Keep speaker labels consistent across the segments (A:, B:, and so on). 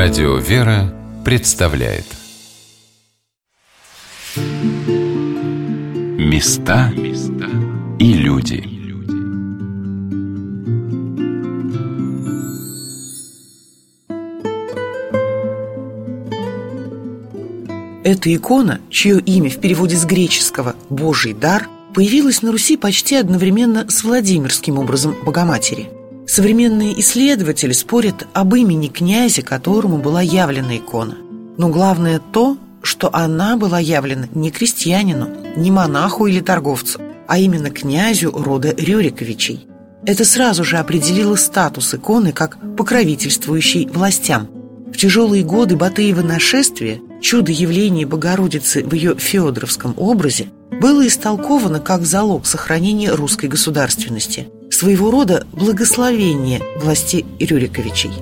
A: Радио «Вера» представляет. Места и люди.
B: Эта икона, чье имя в переводе с греческого «Божий дар», появилась на Руси почти одновременно с Владимирским образом Богоматери – Современные исследователи спорят об имени князя, которому была явлена икона. Но главное то, что она была явлена не крестьянину, не монаху или торговцу, а именно князю рода Рюриковичей. Это сразу же определило статус иконы как покровительствующей властям. В тяжелые годы Батыева нашествия чудо явления Богородицы в ее феодоровском образе было истолковано как залог сохранения русской государственности – своего рода благословение власти Рюриковичей.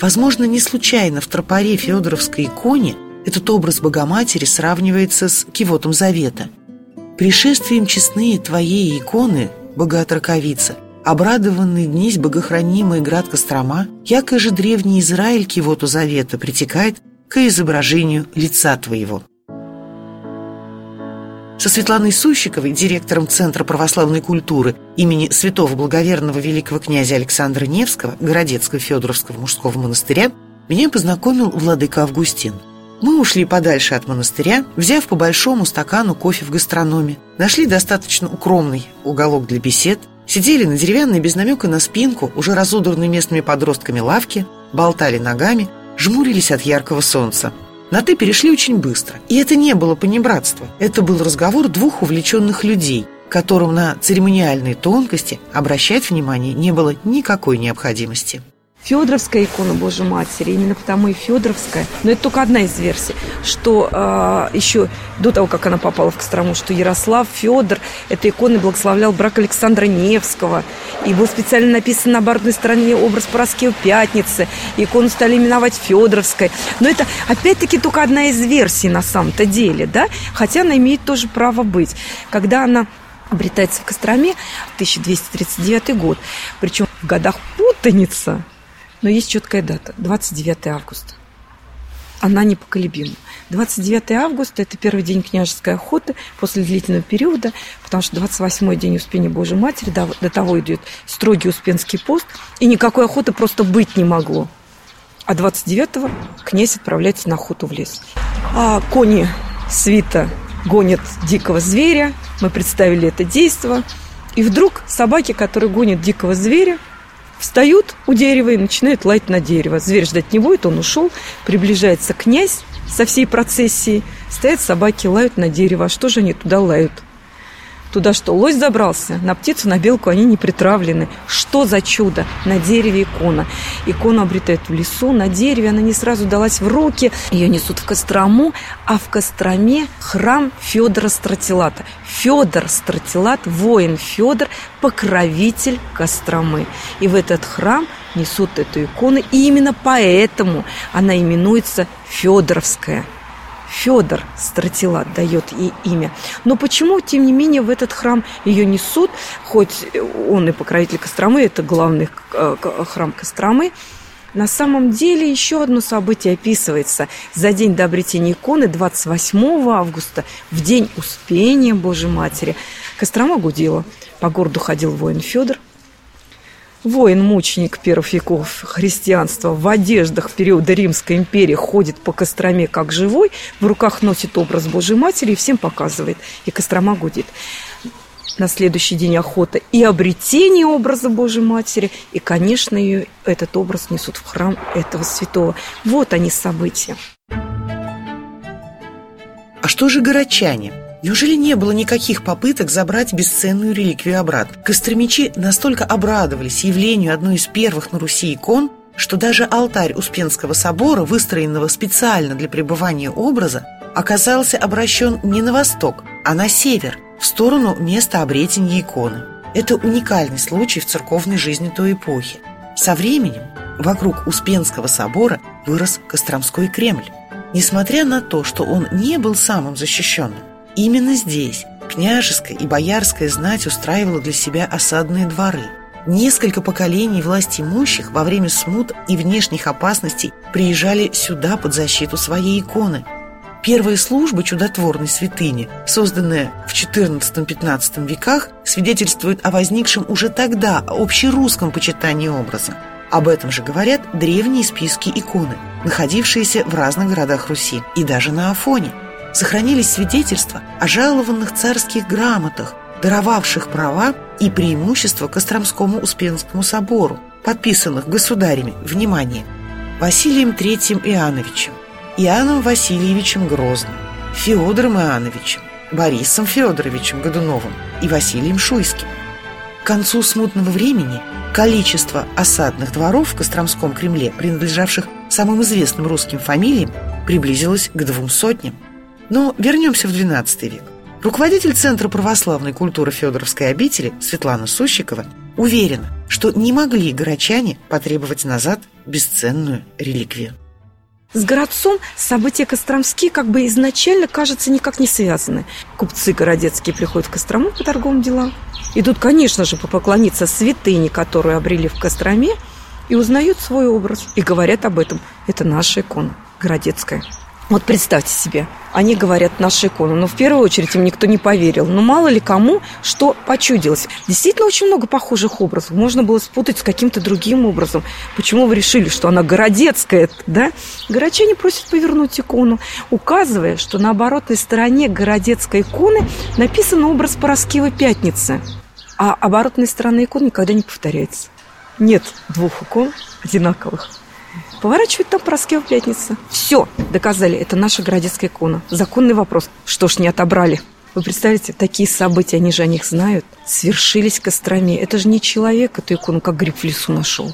B: Возможно, не случайно в тропаре Федоровской иконе этот образ Богоматери сравнивается с кивотом Завета. «Пришествием честные твоей иконы, Богоотраковица, обрадованный днесь богохранимый град Кострома, якой же древний Израиль кивоту Завета притекает к изображению лица твоего». Со Светланой Сущиковой, директором Центра православной культуры имени святого благоверного великого князя Александра Невского, Городецкого Федоровского мужского монастыря, меня познакомил владыка Августин. Мы ушли подальше от монастыря, взяв по большому стакану кофе в гастрономе, нашли достаточно укромный уголок для бесед, сидели на деревянной без намека на спинку, уже разудранной местными подростками лавке, болтали ногами, жмурились от яркого солнца. На «ты» перешли очень быстро. И это не было понебратство. Это был разговор двух увлеченных людей, которым на церемониальные тонкости обращать внимание не было никакой необходимости.
C: Федоровская икона Божьей Матери, именно потому и Федоровская. Но это только одна из версий, что э, еще до того, как она попала в Кострому, что Ярослав Федор этой иконой благословлял брак Александра Невского. И был специально написан на оборотной стороне образ Пороскева Пятницы. Икону стали именовать Федоровской. Но это опять-таки только одна из версий на самом-то деле, да? Хотя она имеет тоже право быть. Когда она обретается в Костроме, 1239 год, причем в годах путаница, но есть четкая дата – 29 августа. Она непоколебима. 29 августа – это первый день княжеской охоты после длительного периода, потому что 28-й день Успения Божьей Матери, до, до того идет строгий Успенский пост, и никакой охоты просто быть не могло. А 29-го князь отправляется на охоту в лес. А кони свита гонят дикого зверя. Мы представили это действо. И вдруг собаки, которые гонят дикого зверя, Встают у дерева и начинают лаять на дерево. Зверь ждать не будет, он ушел. Приближается князь со всей процессией. Стоят собаки, лают на дерево. А что же они туда лают? Туда что, лось забрался? На птицу, на белку они не притравлены. Что за чудо? На дереве икона. Икону обретают в лесу, на дереве. Она не сразу далась в руки. Ее несут в Кострому, а в Костроме храм Федора Стратилата. Федор Стратилат, воин Федор, покровитель Костромы. И в этот храм несут эту икону. И именно поэтому она именуется Федоровская. Федор Стратилат дает ей имя. Но почему, тем не менее, в этот храм ее несут, хоть он и покровитель Костромы, это главный э, храм Костромы, на самом деле еще одно событие описывается. За день до обретения иконы, 28 августа, в день Успения Божьей Матери, Кострома гудела. По городу ходил воин Федор, Воин-мученик первых веков христианства в одеждах периода Римской империи ходит по Костроме как живой, в руках носит образ Божьей Матери и всем показывает. И Кострома гудит. На следующий день охота и обретение образа Божьей Матери, и, конечно, ее, этот образ несут в храм этого святого. Вот они события.
B: А что же горочане? Неужели не было никаких попыток забрать бесценную реликвию обратно? Костромичи настолько обрадовались явлению одной из первых на Руси икон, что даже алтарь Успенского собора, выстроенного специально для пребывания образа, оказался обращен не на восток, а на север, в сторону места обретения иконы. Это уникальный случай в церковной жизни той эпохи. Со временем вокруг Успенского собора вырос Костромской Кремль. Несмотря на то, что он не был самым защищенным, Именно здесь княжеская и боярская знать устраивала для себя осадные дворы. Несколько поколений власть имущих во время смут и внешних опасностей приезжали сюда под защиту своей иконы. Первая служба чудотворной святыни, созданная в XIV-XV веках, свидетельствует о возникшем уже тогда общерусском почитании образа. Об этом же говорят древние списки иконы, находившиеся в разных городах Руси и даже на Афоне. Сохранились свидетельства о жалованных царских грамотах, даровавших права и преимущества Костромскому Успенскому собору, подписанных государями, внимание, Василием III Иоанновичем, Иоанном Васильевичем Грозным, Феодором Иоанновичем, Борисом Федоровичем Годуновым и Василием Шуйским. К концу смутного времени количество осадных дворов в Костромском Кремле, принадлежавших самым известным русским фамилиям, приблизилось к двум сотням. Но вернемся в XII век. Руководитель Центра православной культуры Федоровской обители Светлана Сущикова уверена, что не могли горочане потребовать назад бесценную реликвию.
C: С городцом события Костромские как бы изначально, кажется, никак не связаны. Купцы городецкие приходят в Кострому по торговым делам. Идут, конечно же, поклониться святыне, которую обрели в Костроме, и узнают свой образ. И говорят об этом. Это наша икона, городецкая. Вот представьте себе, они говорят наша икона, но в первую очередь им никто не поверил. Но мало ли кому что почудилось. Действительно очень много похожих образов. Можно было спутать с каким-то другим образом. Почему вы решили, что она городецкая, да? Городчане просят повернуть икону, указывая, что на оборотной стороне городецкой иконы написан образ Пороскивой Пятницы. А оборотной стороны икон никогда не повторяется. Нет двух икон одинаковых. Поворачивают там Пороскева пятница. Все, доказали, это наша городецкая икона. Законный вопрос. Что ж не отобрали? Вы представляете, такие события, они же о них знают, свершились Костроме. Это же не человек эту икону, как гриб в лесу нашел.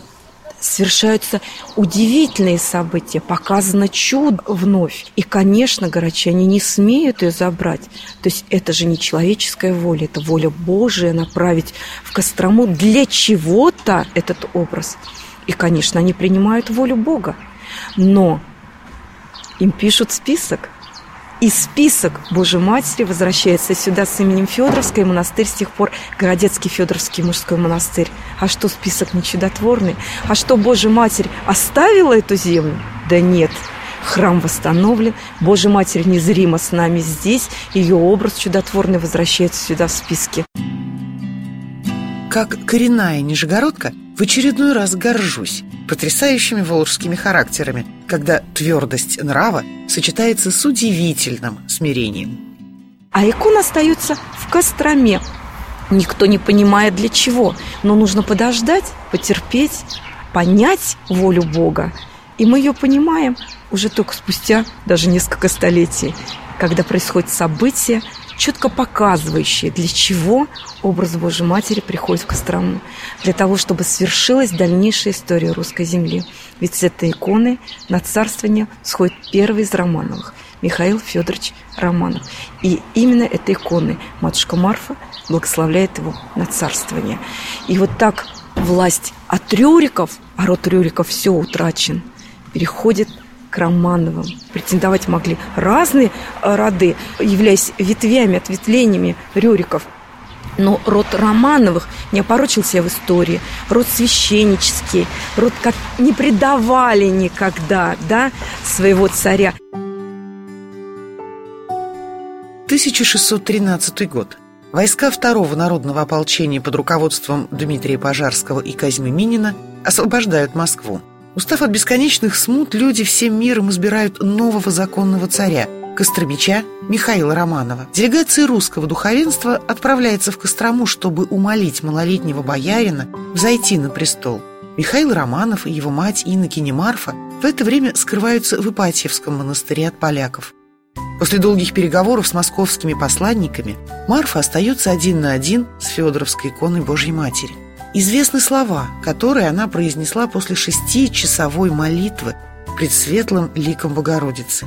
C: Совершаются удивительные события, показано чудо вновь. И, конечно, горочане не смеют ее забрать. То есть это же не человеческая воля, это воля Божия направить в Кострому для чего-то этот образ – и, конечно, они принимают волю Бога. Но им пишут список. И список Божьей Матери возвращается сюда с именем Федоровской, монастырь с тех пор Городецкий Федоровский мужской монастырь. А что список не чудотворный? А что Божья Матерь оставила эту землю? Да нет, храм восстановлен, Божья Матерь незримо с нами здесь, ее образ чудотворный возвращается сюда в списке.
B: Как коренная нижегородка, в очередной раз горжусь потрясающими волжскими характерами, когда твердость нрава сочетается с удивительным смирением.
C: А икона остается в Костроме. Никто не понимает для чего, но нужно подождать, потерпеть, понять волю Бога. И мы ее понимаем уже только спустя даже несколько столетий, когда происходит событие, четко показывающие, для чего образ Божьей Матери приходит в Кострому. Для того, чтобы свершилась дальнейшая история русской земли. Ведь с этой иконы на царствование сходит первый из Романовых, Михаил Федорович Романов. И именно этой иконой матушка Марфа благословляет его на царствование. И вот так власть от Рюриков, а род Рюриков все утрачен, переходит к Романовым. Претендовать могли разные э, роды, являясь ветвями, ответвлениями Рюриков. Но род Романовых не опорочился в истории. Род священнический, род как не предавали никогда да, своего царя.
B: 1613 год. Войска второго народного ополчения под руководством Дмитрия Пожарского и Казьмы Минина освобождают Москву. Устав от бесконечных смут, люди всем миром избирают нового законного царя – Костромича Михаила Романова. Делегация русского духовенства отправляется в Кострому, чтобы умолить малолетнего боярина взойти на престол. Михаил Романов и его мать Иннокене Марфа в это время скрываются в Ипатьевском монастыре от поляков. После долгих переговоров с московскими посланниками Марфа остается один на один с Федоровской иконой Божьей Матери – Известны слова, которые она произнесла после шестичасовой молитвы пред светлым ликом Богородицы.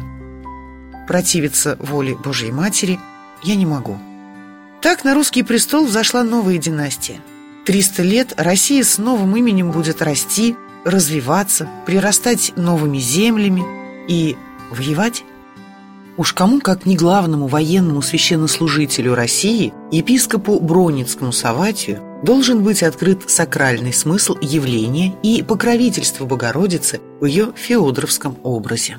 B: Противиться воле Божьей Матери я не могу. Так на русский престол взошла новая династия. Триста лет Россия с новым именем будет расти, развиваться, прирастать новыми землями и воевать. Уж кому, как не главному военному священнослужителю России, епископу Броницкому Саватию, должен быть открыт сакральный смысл явления и покровительство Богородицы в ее феодоровском образе.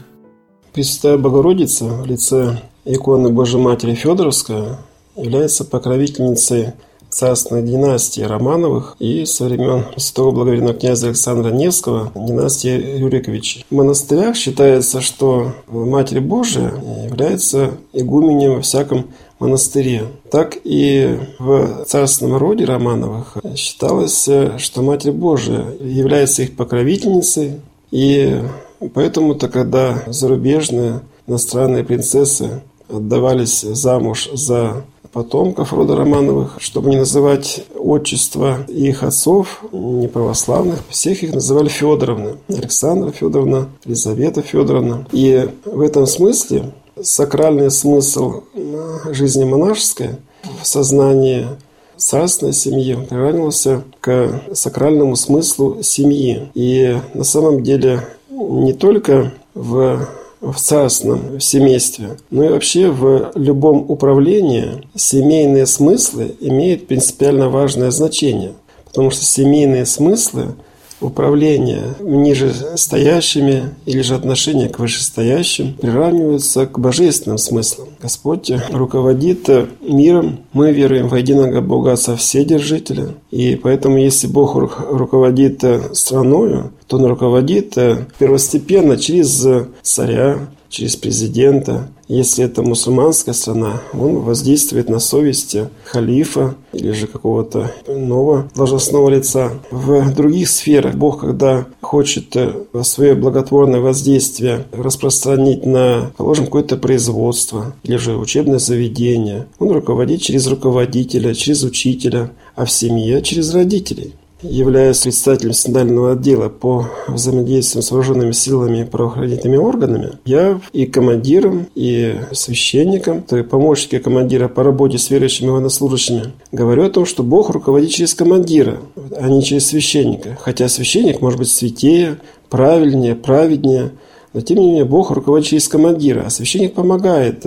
D: Пресвятая Богородица в лице иконы Божьей Матери Федоровская является покровительницей царственной династии Романовых и со времен святого благоверного князя Александра Невского династии Рюриковичей. В монастырях считается, что Матерь Божия является игуменем во всяком монастыре. Так и в царственном роде Романовых считалось, что Матерь Божия является их покровительницей, и поэтому-то, когда зарубежные иностранные принцессы отдавались замуж за потомков рода Романовых, чтобы не называть отчество их отцов, не православных, всех их называли Федоровны. Александра Федоровна, Елизавета Федоровна. И в этом смысле сакральный смысл жизни монашеской в сознании царственной семьи приравнивался к сакральному смыслу семьи. И на самом деле не только в в царственном семействе, но и вообще в любом управлении семейные смыслы имеют принципиально важное значение, потому что семейные смыслы управления ниже стоящими или же отношения к вышестоящим приравниваются к божественным смыслам. Господь руководит миром, мы веруем в единого Бога Отца Вседержителя, и поэтому если Бог руководит страною, то Он руководит первостепенно через царя, через президента. Если это мусульманская страна, он воздействует на совести халифа или же какого-то нового должностного лица. В других сферах Бог, когда хочет э, свое благотворное воздействие распространить на, положим, какое-то производство или же учебное заведение, он руководит через руководителя, через учителя, а в семье через родителей являюсь председателем синодального отдела по взаимодействию с вооруженными силами и правоохранительными органами, я и командиром, и священником, то есть помощники командира по работе с верующими военнослужащими, говорю о том, что Бог руководит через командира, а не через священника. Хотя священник может быть святее, правильнее, праведнее, но тем не менее Бог руководит через командира, а священник помогает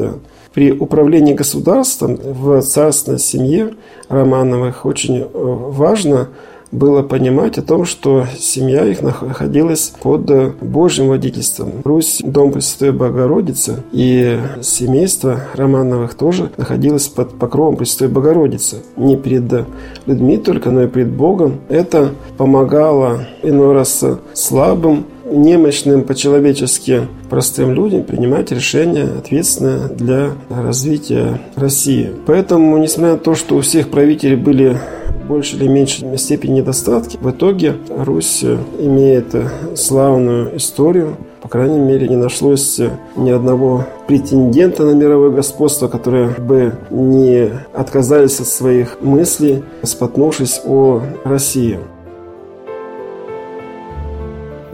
D: при управлении государством в царственной семье Романовых очень э, важно было понимать о том, что семья их находилась под Божьим водительством. Русь, дом Пресвятой Богородицы и семейство Романовых тоже находилось под покровом Пресвятой Богородицы. Не перед людьми только, но и перед Богом. Это помогало иной раз слабым, немощным по-человечески простым людям принимать решения ответственные для развития России. Поэтому, несмотря на то, что у всех правителей были большей или меньшей степени недостатки. В итоге Русь имеет славную историю. По крайней мере, не нашлось ни одного претендента на мировое господство, которые бы не отказались от своих мыслей, споткнувшись о России.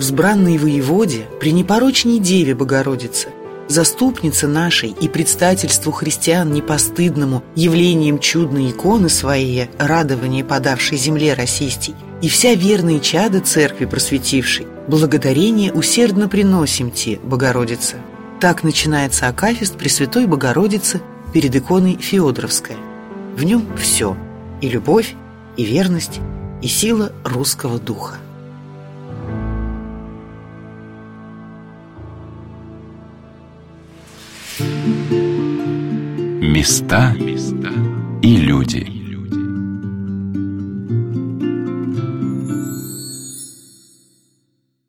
B: Взбранной воеводе, при непорочней Деве Богородице – заступница нашей и предстательству христиан непостыдному явлением чудной иконы своей, радование подавшей земле российской, и вся верные чада церкви просветившей, благодарение усердно приносим те, Богородица. Так начинается Акафист Пресвятой Богородицы перед иконой Феодоровская. В нем все – и любовь, и верность, и сила русского духа.
A: Места и люди.